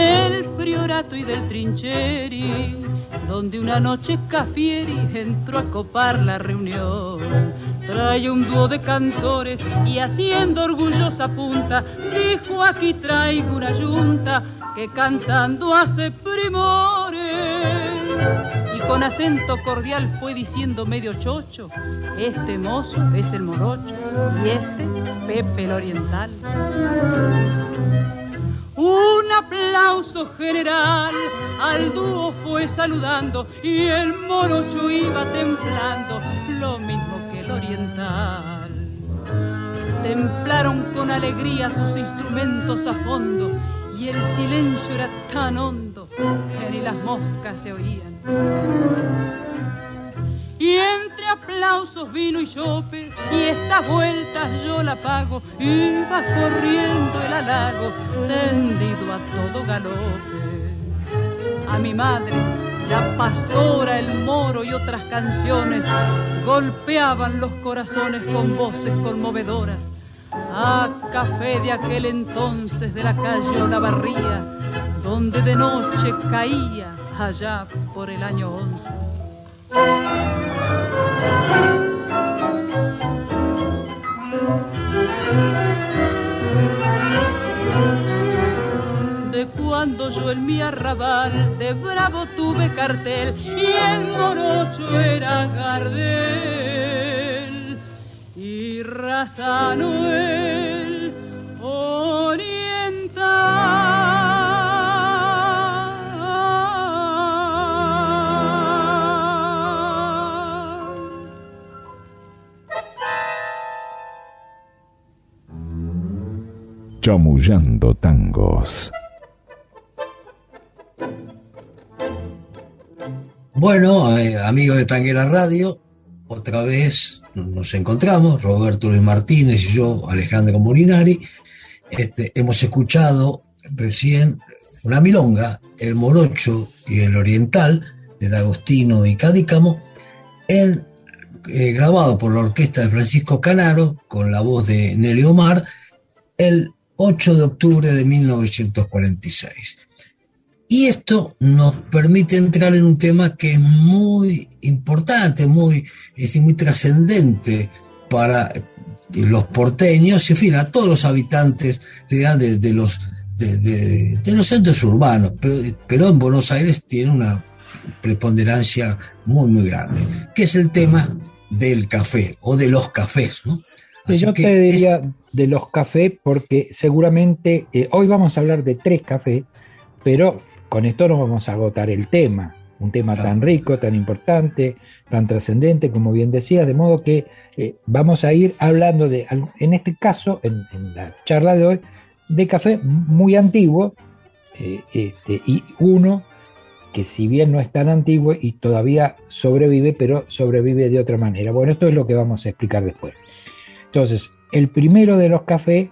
Del Priorato y del Trincheri, donde una noche Cafieri entró a copar la reunión. Trae un dúo de cantores y haciendo orgullosa punta, dijo aquí traigo una yunta que cantando hace primores. Y con acento cordial fue diciendo medio chocho, este mozo es el morocho y este Pepe el oriental. Un aplauso general al dúo fue saludando y el morocho iba templando lo mismo que el oriental. Templaron con alegría sus instrumentos a fondo y el silencio era tan hondo que ni las moscas se oían. Y entre aplausos vino y chope, y estas vueltas yo la pago. Iba corriendo el halago, tendido a todo galope. A mi madre, la pastora, el moro y otras canciones golpeaban los corazones con voces conmovedoras. A café de aquel entonces de la calle Olavarría, donde de noche caía allá por el año once. De cuando yo en mi arrabal de bravo tuve cartel y el morocho era Gardel y Razano el oriental. Chamullando tangos. Bueno, eh, amigos de Tanguera Radio, otra vez nos encontramos, Roberto Luis Martínez y yo, Alejandro Molinari. Este, hemos escuchado recién una milonga, El Morocho y el Oriental, de D'Agostino y Cadícamo, eh, grabado por la orquesta de Francisco Canaro, con la voz de Nelly Omar, el 8 de octubre de 1946. Y esto nos permite entrar en un tema que es muy importante, muy, muy trascendente para los porteños y, en fin, a todos los habitantes de, de, los, de los centros urbanos. Pero, pero en Buenos Aires tiene una preponderancia muy, muy grande, que es el tema del café o de los cafés. ¿no? Así yo te es- diría de los cafés, porque seguramente eh, hoy vamos a hablar de tres cafés, pero con esto no vamos a agotar el tema, un tema Claro. tan rico, tan importante, tan trascendente, como bien decías, de modo que eh, vamos a ir hablando de, en este caso, en, en la charla de hoy, de café muy antiguo, eh, este, y uno que si bien no es tan antiguo y todavía sobrevive, pero sobrevive de otra manera. Bueno, esto es lo que vamos a explicar después. Entonces, el primero de los cafés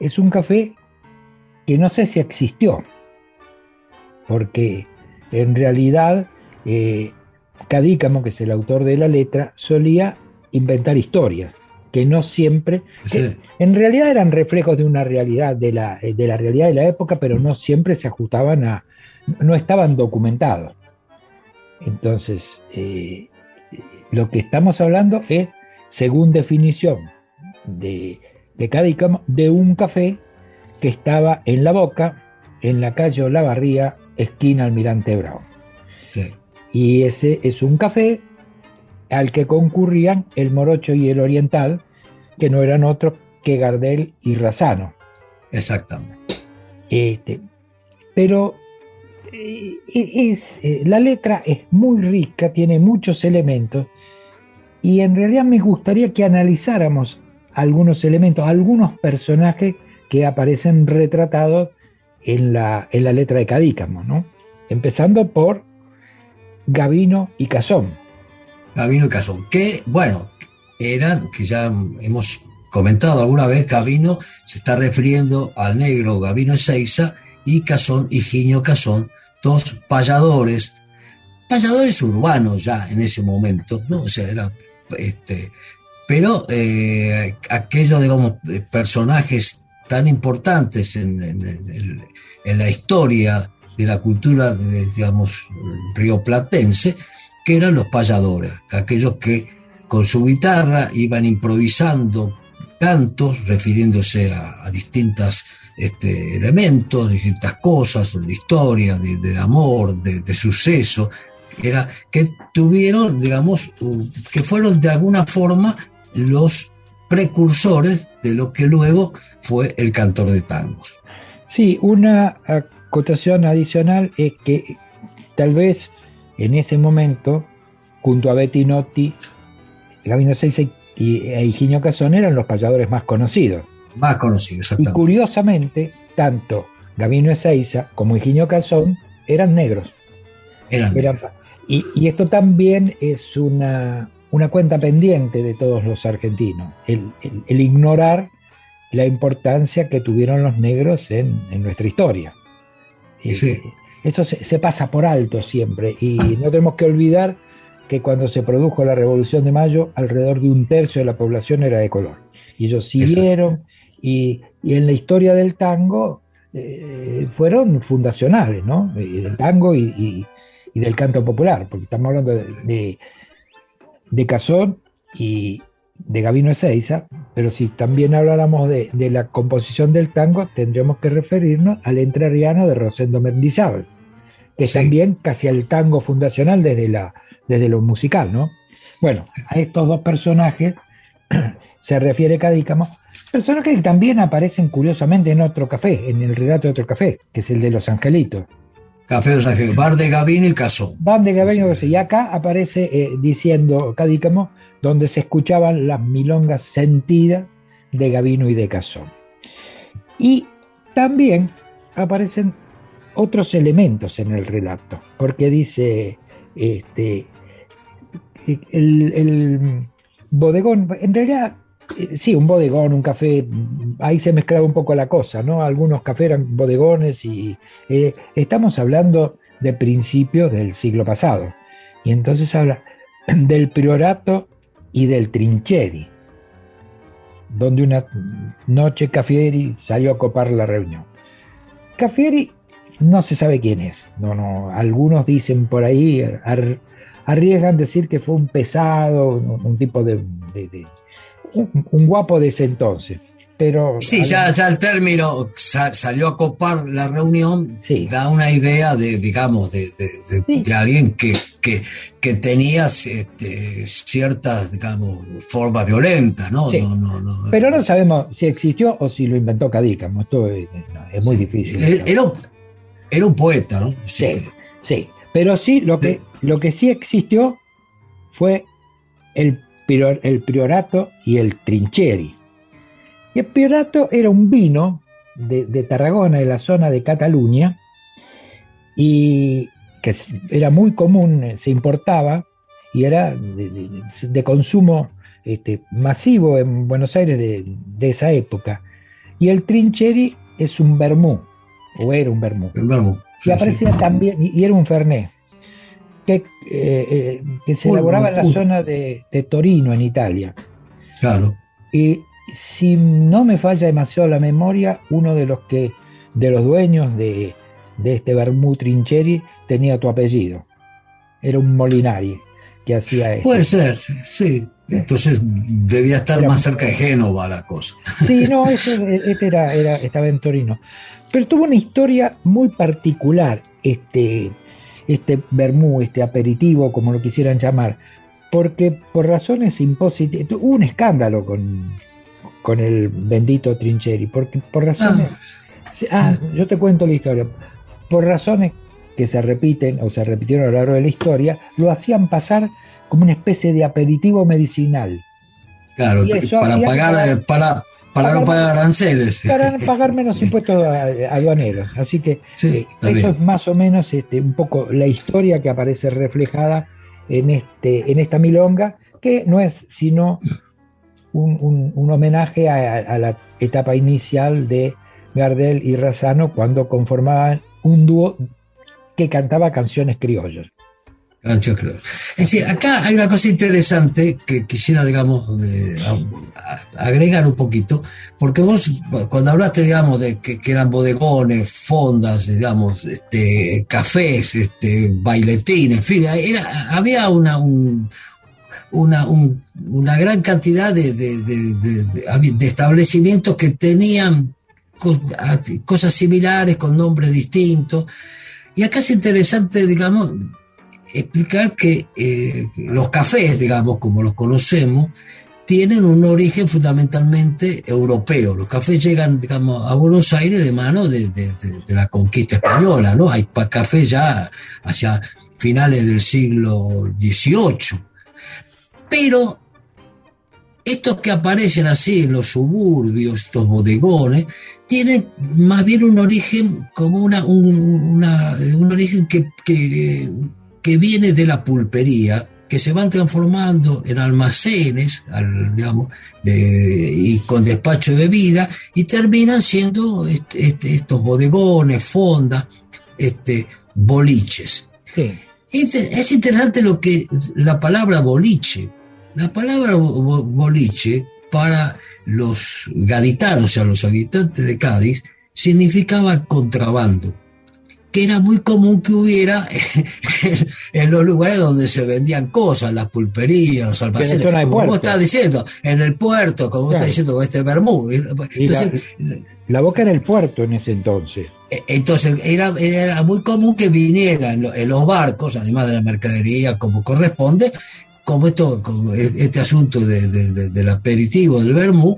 es un café que no sé si existió, porque en realidad eh, Cadícamo, que es el autor de la letra, solía inventar historias que no siempre, en realidad eran reflejos de una realidad, de la, de la realidad de la época, pero no siempre se ajustaban a, no estaban documentados. Entonces, eh, lo que estamos hablando es, según definición de, de Cadícamo, de un café que estaba en la boca, en la calle Olavarría, esquina Almirante Brown. Y ese es un café al que concurrían el Morocho y el Oriental, que no eran otros que Gardel y Razano. Exactamente. Este, pero eh, es, eh, la letra es muy rica, tiene muchos elementos, y en realidad me gustaría que analizáramos algunos elementos, algunos personajes que aparecen retratados en la, en la letra de Cadícamo, ¿no? Empezando por Gavino y Cazón. Gavino y Cazón, que, bueno, eran, que ya hemos comentado alguna vez, Gavino se está refiriendo al negro Gavino Ezeiza y Cazón, Higinio Cazón, dos payadores, payadores urbanos ya en ese momento, ¿no? O sea, era, este, pero eh, aquellos, digamos, personajes tan importantes en, la historia de la cultura, digamos, rioplatense, que eran los payadores, aquellos que con su guitarra iban improvisando cantos, refiriéndose a, distintos este, elementos, distintas cosas, de historia, de, amor, de, suceso, era, que tuvieron, digamos, que fueron de alguna forma los precursores de lo que luego fue el cantor de tangos. Sí, una acotación adicional es que tal vez en ese momento, junto a Bettinotti, Gabino Seiza y e Higinio Casón eran los payadores más conocidos. Más conocidos, Y curiosamente, tanto Gabino Ezeiza como Higinio Casón eran negros. Eran, y, esto también es una, cuenta pendiente de todos los argentinos, el, ignorar la importancia que tuvieron los negros en, nuestra historia. Sí. Esto se, pasa por alto siempre y no tenemos que olvidar que cuando se produjo la Revolución de Mayo, alrededor de un tercio de la población era de color. Y ellos siguieron y, en la historia del tango eh, fueron fundacionales, ¿no? Del tango y, del canto popular, porque estamos hablando de, de, Cazón y de Gabino Ezeiza, pero si también habláramos de, la composición del tango, tendríamos que referirnos al entrerriano de Rosendo Mendizábal que es también casi el tango fundacional desde, la, desde lo musical, ¿no? Bueno, a estos dos personajes se refiere Cadícamo, personajes que también aparecen curiosamente en otro café, en el relato de otro café, que es el de los angelitos. Café de los angelitos, Bar de Gavino y Casó. Bar de Gavino y Casó. Y acá aparece eh, diciendo Cadícamo, donde se escuchaban las milongas sentidas de Gavino y de Casó. Y también aparecen otros elementos en el relato, porque dice, este, el, bodegón, en realidad, sí, un bodegón, un café, ahí se mezclaba un poco la cosa, ¿no? Algunos cafés eran bodegones y eh, estamos hablando de principios del siglo pasado. Y entonces habla del priorato y del trincheri, donde una noche Cafieri salió a copar la reunión. Cafieri no se sabe quién es. No, no, algunos dicen por ahí, arriesgan decir que fue un pesado, un, tipo de, un, guapo de ese entonces. Pero sí, ya, ya el término salió a copar la reunión, da una idea de, digamos, de, alguien que, que, tenía este, ciertas, digamos, formas violentas, ¿no? Pero no sabemos si existió o si lo inventó Cadícamo, esto es, muy difícil. Era, era un poeta, ¿no? Sí, sí. Pero sí, lo que, lo que sí existió fue el, el priorato y el trincheri. Y el priorato era un vino de, Tarragona, de la zona de Cataluña, y que era muy común, se importaba y era de, consumo este, masivo en Buenos Aires de, esa época. Y el trincheri es un vermú, o era un vermú. y aparecía también, y, era un fernet, que, eh, eh, que se elaboraba en la zona de, Torino, en Italia. Claro. Y si no me falla demasiado la memoria, uno de los que de los dueños de, este vermú trincheri tenía tu apellido. Era un Molinari que hacía eso. Puede ser, sí. Entonces debía estar más cerca de Génova la cosa. Sí, no, este era, era, estaba en Torino. Pero tuvo una historia muy particular, este, este vermú, este aperitivo, como lo quisieran llamar, porque por razones impositivas, hubo un escándalo con, con el bendito Trincheri, porque por razones... Ah, ah, yo te cuento la historia. Por razones que se repiten o se repitieron a lo largo de la historia, lo hacían pasar como una especie de aperitivo medicinal. Claro, para pagar, para, para, no pagar aranceles. Para pagar menos impuestos aduaneros. Así que eh, eso es más o menos este, un poco la historia que aparece reflejada en, este, en esta milonga, que no es sino un, homenaje a, la etapa inicial de Gardel y Razano cuando conformaban un dúo que cantaba canciones criollas. Es decir, acá hay una cosa interesante que quisiera, digamos, agregar un poquito, porque vos, cuando hablaste, digamos, de que, eran bodegones, fondas, digamos, este, cafés, este, bailetines, en fin, había una, una, gran cantidad de, de establecimientos que tenían cosas similares con nombres distintos. Y acá es interesante, digamos, explicar que eh, los cafés, digamos, como los conocemos, tienen un origen fundamentalmente europeo. Los cafés llegan, digamos, a Buenos Aires de mano de, la conquista española, ¿no? Hay cafés ya hacia finales del siglo XVIII. Pero estos que aparecen así en los suburbios, estos bodegones, tienen más bien un origen como una, un, origen que, que, viene de la pulpería, que se van transformando en almacenes, digamos, y con despacho de bebida, y terminan siendo este, estos bodegones, fondas, este, boliches. Es interesante lo que la palabra boliche, la palabra boliche para los gaditanos, o sea, los habitantes de Cádiz, significaba contrabando, que era muy común que hubiera en los lugares donde se vendían cosas, las pulperías, los almacenes, como vos estás diciendo, en el puerto, como vos estás diciendo con este Bermú. la, boca era el puerto en ese entonces. E, entonces era, era muy común que vinieran en los barcos, además de la mercadería como corresponde, como esto, este asunto del aperitivo, del vermú,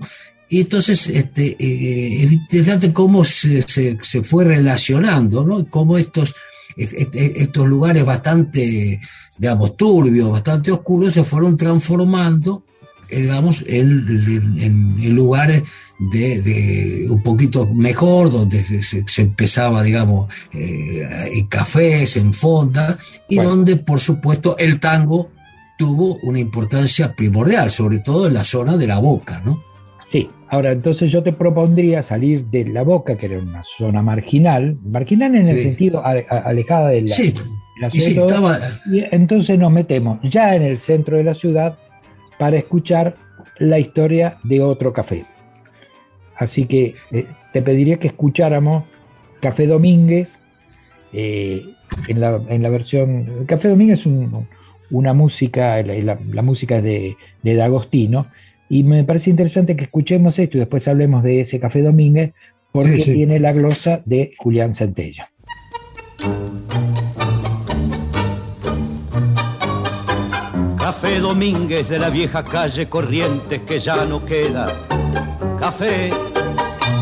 y entonces este, eh, es interesante cómo se, se, fue relacionando, ¿no? Cómo estos, estos lugares bastante, digamos, turbios, bastante oscuros, se fueron transformando, digamos, en, en, lugares de, un poquito mejor, donde se, empezaba, digamos, eh, en cafés, en fondas, y donde, por supuesto, el tango tuvo una importancia primordial, sobre todo en la zona de la boca, ¿no? Sí, ahora entonces yo te propondría salir de la boca, que era una zona marginal, marginal en el sentido alejada de la, sí. ciudad. y entonces nos metemos ya en el centro de la ciudad para escuchar la historia de otro café. Así que eh, te pediría que escucháramos Café Domínguez eh, en, la, en, la, versión. Café Domínguez es un, una música, la, música de, de D'Agostino, y me parece interesante que escuchemos esto y después hablemos de ese Café Domínguez, porque tiene la glosa de Julián Centella. Café Domínguez de la vieja calle Corrientes que ya no queda. Café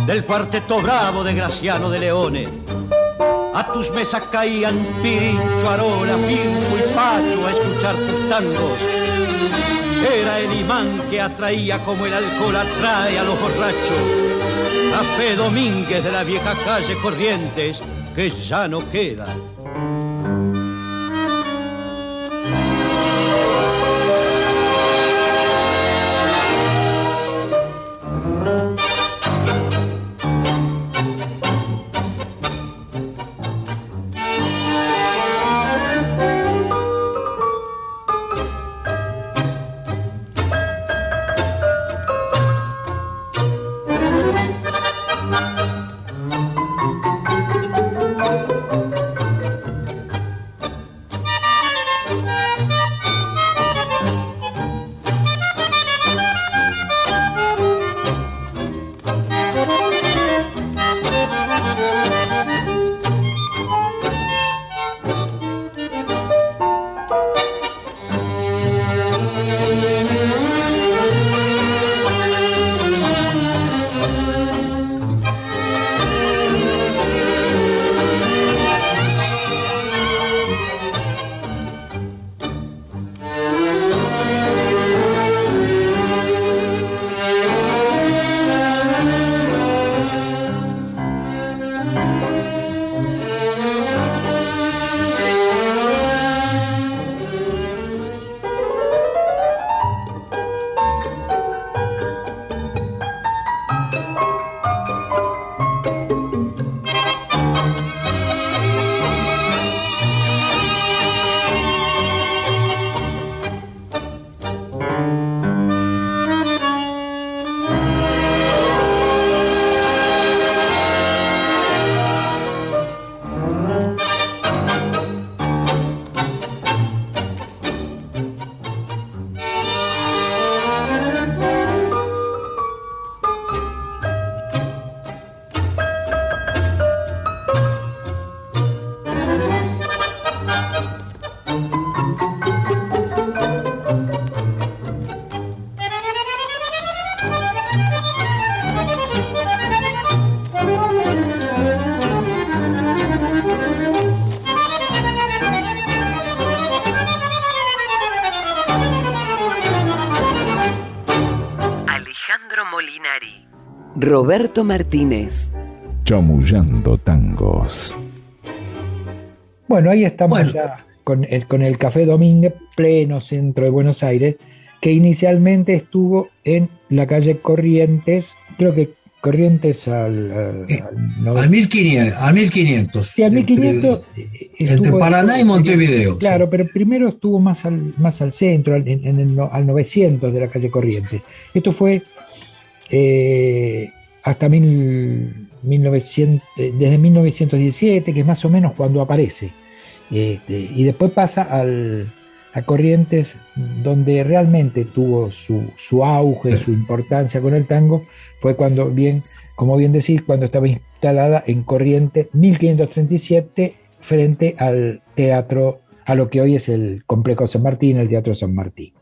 del cuarteto bravo de Graciano de Leones a tus mesas caían Pirincho, Arola, Firmo y Pacho a escuchar tus tangos. Era el imán que atraía como el alcohol atrae a los borrachos. A Fe Domínguez de la vieja calle Corrientes, que ya no queda. Roberto Martínez. Chamullando tangos. Bueno, ahí estamos ya con el, con el Café Domínguez, pleno centro de Buenos Aires, que inicialmente estuvo en la calle Corrientes, creo que Corrientes al, al, eh, al 1500. Al 1500. Sí, al 1500. Entre, entre Paraná y Montevideo. Claro, sí. pero primero estuvo más al, más al centro, al, en, en el, al 900 de la calle Corrientes. Esto fue eh, hasta mil, 1900, desde 1917, que es más o menos cuando aparece. Este, y después pasa al, a Corrientes, donde realmente tuvo su, su auge, su importancia con el tango, fue cuando bien, como bien decís, cuando estaba instalada en Corrientes 1537 frente al teatro, a lo que hoy es el Complejo San Martín, el Teatro San Martín.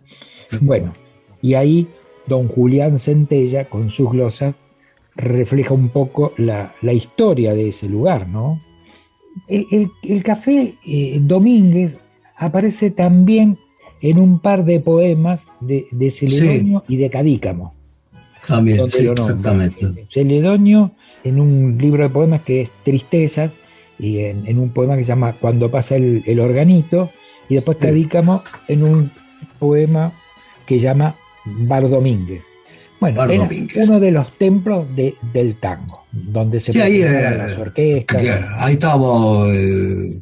Bueno, y ahí don Julián Centella, con sus glosas, refleja un poco la, la historia de ese lugar, ¿no? El, el, el café eh, Domínguez aparece también en un par de poemas de, de Celedonio sí. y de Cadícamo. También, sí, exactamente. Celedonio en un libro de poemas que es Tristezas y en, en un poema que se llama Cuando pasa el, el organito y después Cadícamo en un poema que llama Bar Domínguez. Bueno, era uno de los templos de, del tango, donde se sí, ahí, eh, las orquestas. Ahí estaba eh,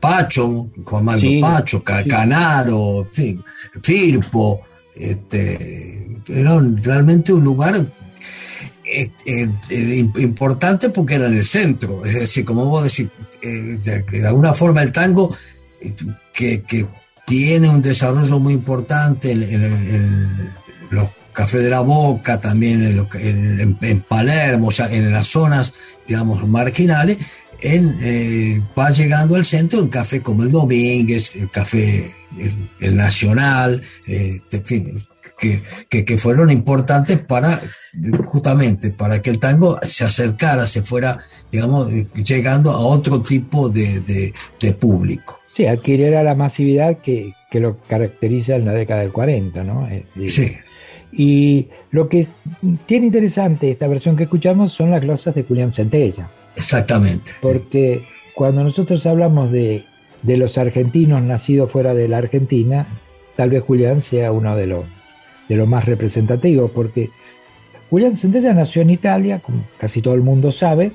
Pacho, Juan Manuel sí, Pacho, Canaro, en fin, Firpo, este, era realmente un lugar eh, eh, importante porque era en el centro, es decir, como vos decís, de, de, alguna forma el tango que, que, tiene un desarrollo muy importante en, en, en los cafés de la Boca, también en, en, Palermo, o sea, en las zonas, digamos, marginales, en, eh, va llegando al centro un café como el Domínguez, el café el, el Nacional, eh, en fin, que, que, que, fueron importantes para justamente para que el tango se acercara, se fuera, digamos, llegando a otro tipo de, de, de público. Sí, adquiriera la masividad que, que, lo caracteriza en la década del 40, ¿no? Sí. Y lo que tiene interesante esta versión que escuchamos son las glosas de Julián Centella. Exactamente. Porque cuando nosotros hablamos de, de, los argentinos nacidos fuera de la Argentina, tal vez Julián sea uno de los, de los más representativos, porque Julián Centella nació en Italia, como casi todo el mundo sabe,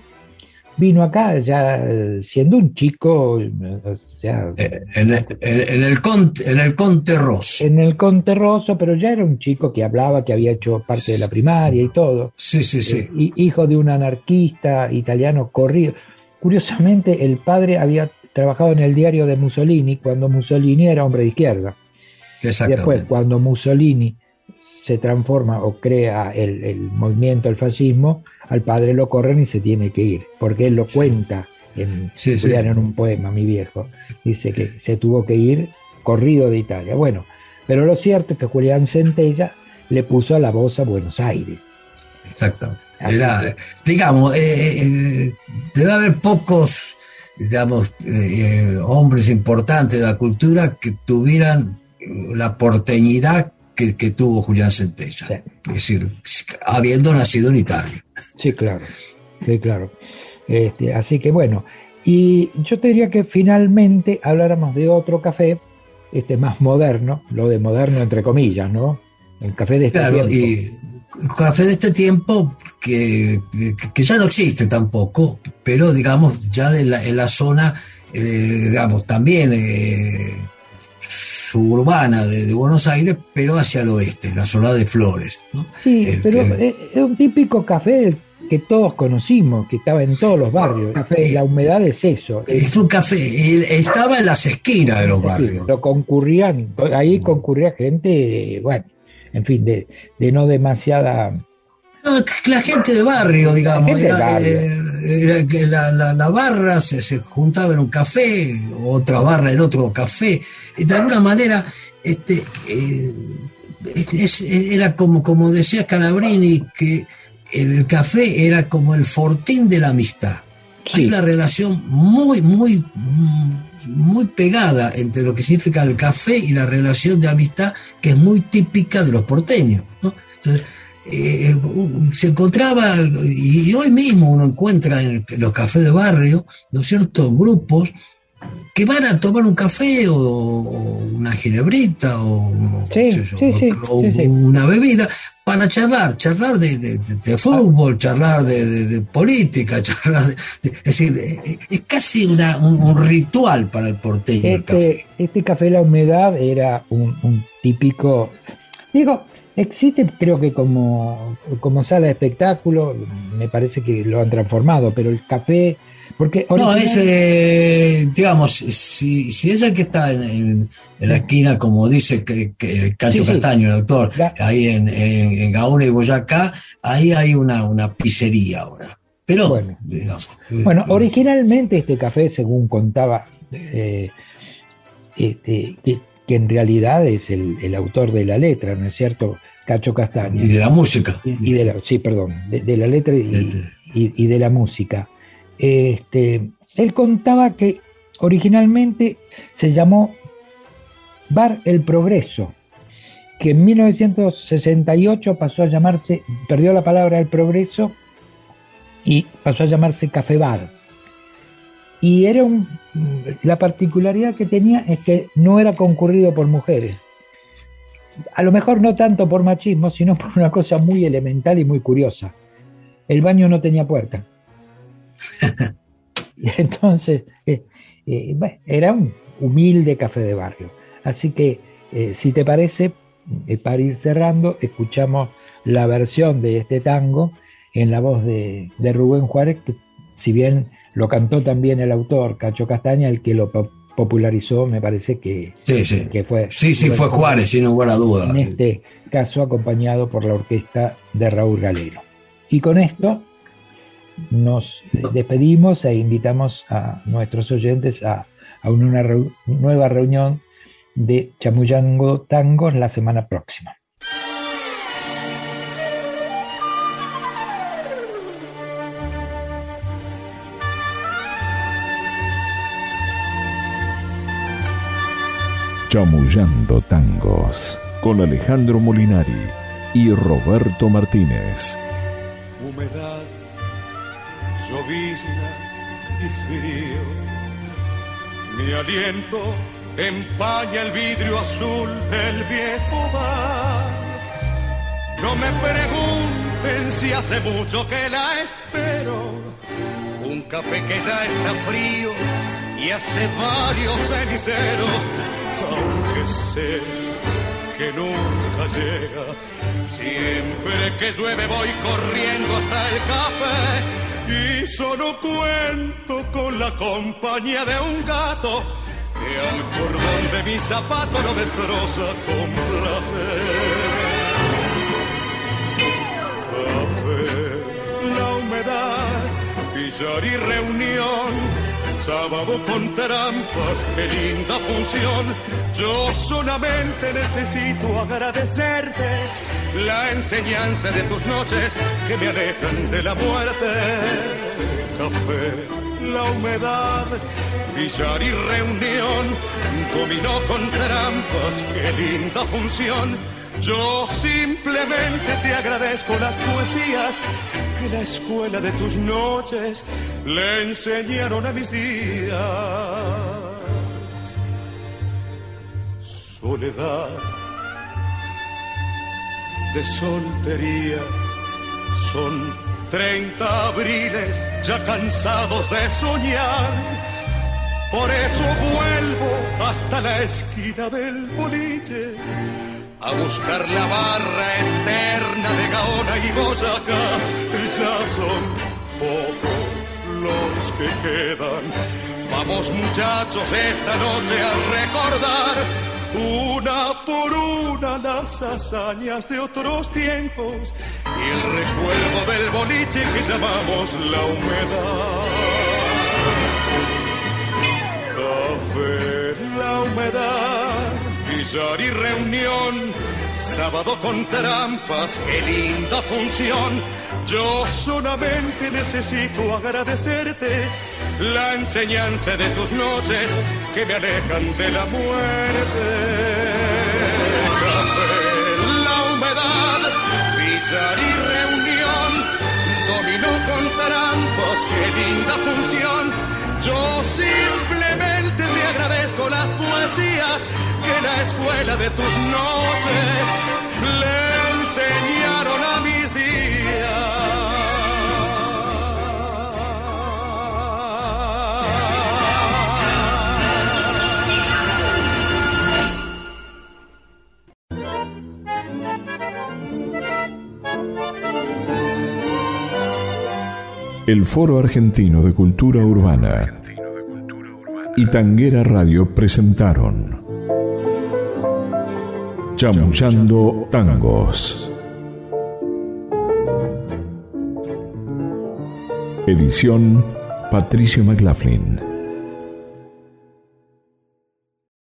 vino acá ya siendo un chico, o sea, en, el, en, el Conte, en el Conte Rosso. En el Conte Rosso, pero ya era un chico que hablaba, que había hecho parte de la primaria y todo. Sí, sí, sí. Eh, hijo de un anarquista italiano corrido. Curiosamente, el padre había trabajado en el diario de Mussolini cuando Mussolini era hombre de izquierda. Y después, cuando Mussolini se transforma o crea el, el, movimiento, el fascismo, al padre lo corren y se tiene que ir, porque él lo cuenta en, sí, sí. en un poema, mi viejo. Dice que se tuvo que ir corrido de Italia. Bueno, pero lo cierto es que Julián Centella le puso la voz a Buenos Aires. Exacto. Era, digamos, eh, eh, debe haber pocos, digamos, eh, hombres importantes de la cultura que tuvieran la porteñidad que, que tuvo Julián Centella. Sí. Es decir, habiendo nacido en Italia. Sí, claro. Sí, claro. Este, así que bueno, y yo te diría que finalmente habláramos de otro café, este más moderno, lo de moderno entre comillas, ¿no? El café de este claro, tiempo. Y café de este tiempo que, que, ya no existe tampoco, pero digamos ya de la, en la zona, eh, digamos, también eh, suburbana de, de, Buenos Aires, pero hacia el oeste, la zona de Flores. ¿no? Sí, el, pero es un típico café que todos conocimos, que estaba en todos los barrios. Café, la humedad es eso. Es un café, estaba en las esquinas de los barrios. Lo concurrían, ahí concurría gente, bueno, en fin, de, de no demasiada no, la gente de barrio, digamos. Era, barrio. Era, era, la, la, la, barra se, se, juntaba en un café, otra barra en otro café. Y de alguna manera, este, eh, es, era como, como decía Calabrini, que el café era como el fortín de la amistad. Sí. Hay una relación muy, muy, muy pegada entre lo que significa el café y la relación de amistad que es muy típica de los porteños. ¿no? Entonces, eh, se encontraba, y hoy mismo uno encuentra en los cafés de barrio, ¿no es cierto?, grupos que van a tomar un café o, una ginebrita o, una bebida para charlar, charlar de, fútbol, charlar de, política, charlar es decir, es casi un, ritual para el porteño. Este café. este café La Humedad era un, típico, digo, existe creo que como, como sala de espectáculo, me parece que lo han transformado, pero el café porque No, es, eh, digamos, si, si, es el que está en, la esquina, como dice que, Cacho Castaño, el autor, ahí en, en, Gauna y Boyacá, ahí hay una, una pizzería ahora. Pero, bueno, bueno eh, originalmente este café, según contaba, eh, este, que, en realidad es el, autor de la letra, ¿no es cierto? Cacho Castaño. Y de la música. Y, de la, sí, perdón, de, la letra y, y de la música. Este, él contaba que originalmente se llamó Bar El Progreso, que en 1968 pasó a llamarse, perdió la palabra El Progreso y pasó a llamarse Café Bar. Y era un, la particularidad que tenía es que no era concurrido por mujeres. A lo mejor no tanto por machismo, sino por una cosa muy elemental y muy curiosa. El baño no tenía puerta. Entonces, eh, eh, era un humilde café de barrio. Así que, eh, si te parece, para ir cerrando, escuchamos la versión de este tango en la voz de, Rubén Juárez, que si bien lo cantó también el autor Cacho Castaña, el que lo popularizó, me parece que, que fue. Sí, sí, fue Juárez, sin ninguna duda. En este caso, acompañado por la orquesta de Raúl Galero. Y con esto nos despedimos e invitamos a nuestros oyentes a, una nueva reunión de Chamuyango Tangos la semana próxima. Chamullando Tangos con Alejandro Molinari y Roberto Martínez. Humedad llovizna y frío. Mi aliento empaña el vidrio azul del viejo bar. No me pregunten si hace mucho que la espero. Un café que ya está frío y hace varios ceniceros, aunque sé que nunca llega. Siempre que llueve voy corriendo hasta el café y solo cuento con la compañía de un gato que al cordón de mi zapato lo destroza con placer. Café, la humedad, billar y reunión. Sábado con trampas, qué linda función. Yo solamente necesito agradecerte la enseñanza de tus noches que me alejan de la muerte. Café, la humedad, billar y reunión, dominó con trampas, qué linda función. Yo simplemente te agradezco las poesías la escuela de tus noches le enseñaron a mis días. Soledad de soltería. Son 30 abriles ya cansados de soñar. Por eso vuelvo hasta la esquina del boliche a buscar la barra eterna de Gaona y Boyacá. Ya son pocos los que quedan. Vamos muchachos esta noche a recordar una por una las hazañas de otros tiempos y el recuerdo del boliche que llamamos la humedad. Café, humedad, billar y reunión, sábado con trampas, qué linda función. Yo solamente necesito agradecerte la enseñanza de tus noches que me alejan de la muerte. Café, la humedad, billar y reunión, dominó con trampos, qué linda función. Yo agradezco las poesías que la escuela de tus noches le enseñaron a mis El Foro Argentino de Cultura Urbana y Tanguera Radio presentaron Chamullando Tangos. Edición Patricio McLaughlin.